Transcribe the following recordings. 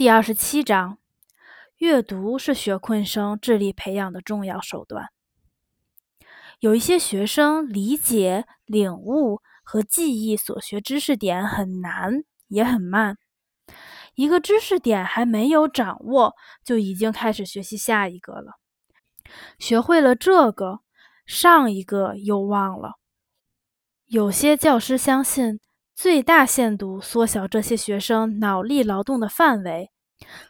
第二十七章，阅读是学困生智力培养的重要手段。有一些学生理解、领悟和记忆所学知识点很难，也很慢。一个知识点还没有掌握，就已经开始学习下一个了。学会了这个，上一个又忘了。有些教师相信。最大限度缩小这些学生脑力劳动的范围，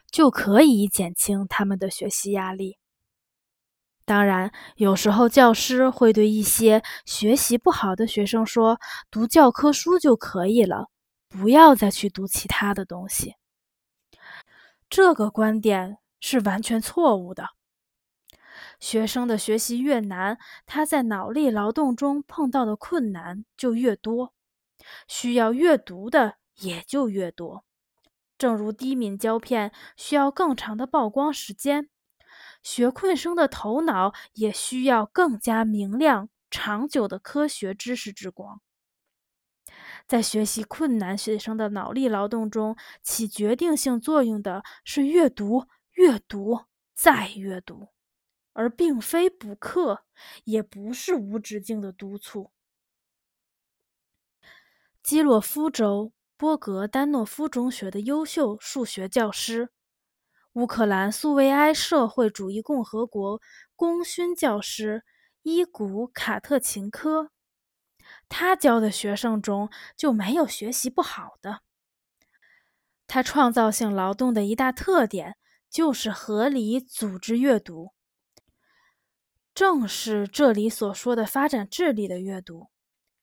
就可以减轻他们的学习压力。当然，有时候教师会对一些学习不好的学生说：“读教科书就可以了，不要再去读其他的东西。”这个观点是完全错误的。学生的学习越难，他在脑力劳动中碰到的困难就越多。需要阅读的也就越多，正如低敏胶片需要更长的曝光时间，学困生的头脑也需要更加明亮、长久的科学知识之光。在学习困难学生的脑力劳动中，起决定性作用的是阅读、阅读再阅读，而并非补课，也不是无止境的督促。基洛夫州波格丹诺夫中学的优秀数学教师，乌克兰苏维埃社会主义共和国功勋教师伊古卡特琴科，他教的学生中就没有学习不好的。他创造性劳动的一大特点就是合理组织阅读，正是这里所说的发展智力的阅读。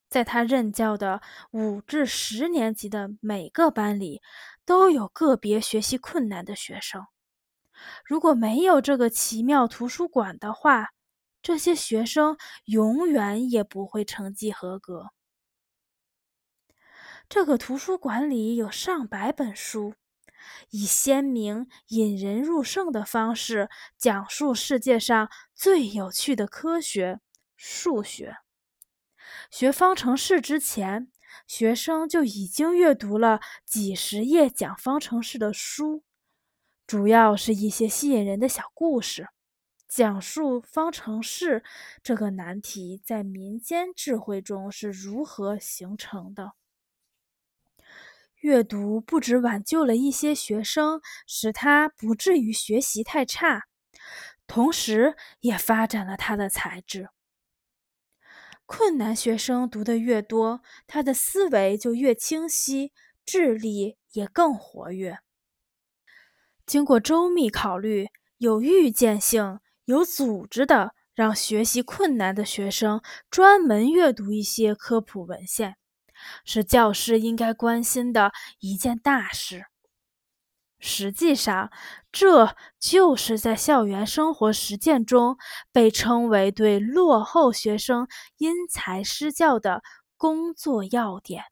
在他任教的五至十年级的每个班里，都有个别学习困难的学生。如果没有这个奇妙图书馆的话，这些学生永远也不会成绩合格。这个图书馆里有上百本书，以鲜明、引人入胜的方式讲述世界上最有趣的科学——数学。学方程式之前，学生就已经阅读了几十页讲方程式的书，主要是一些吸引人的小故事，讲述方程式这个难题在民间智慧中是如何形成的。阅读不止挽救了一些学生，使他不至于学习太差，同时也发展了他的才智。困难学生读得越多，他的思维就越清晰，智力也更活跃。经过周密考虑，有预见性、有组织的让学习困难的学生专门阅读一些科普文献，是教师应该关心的一件大事。实际上，这就是在校园生活实践中被称为对落后学生因材施教的工作要点。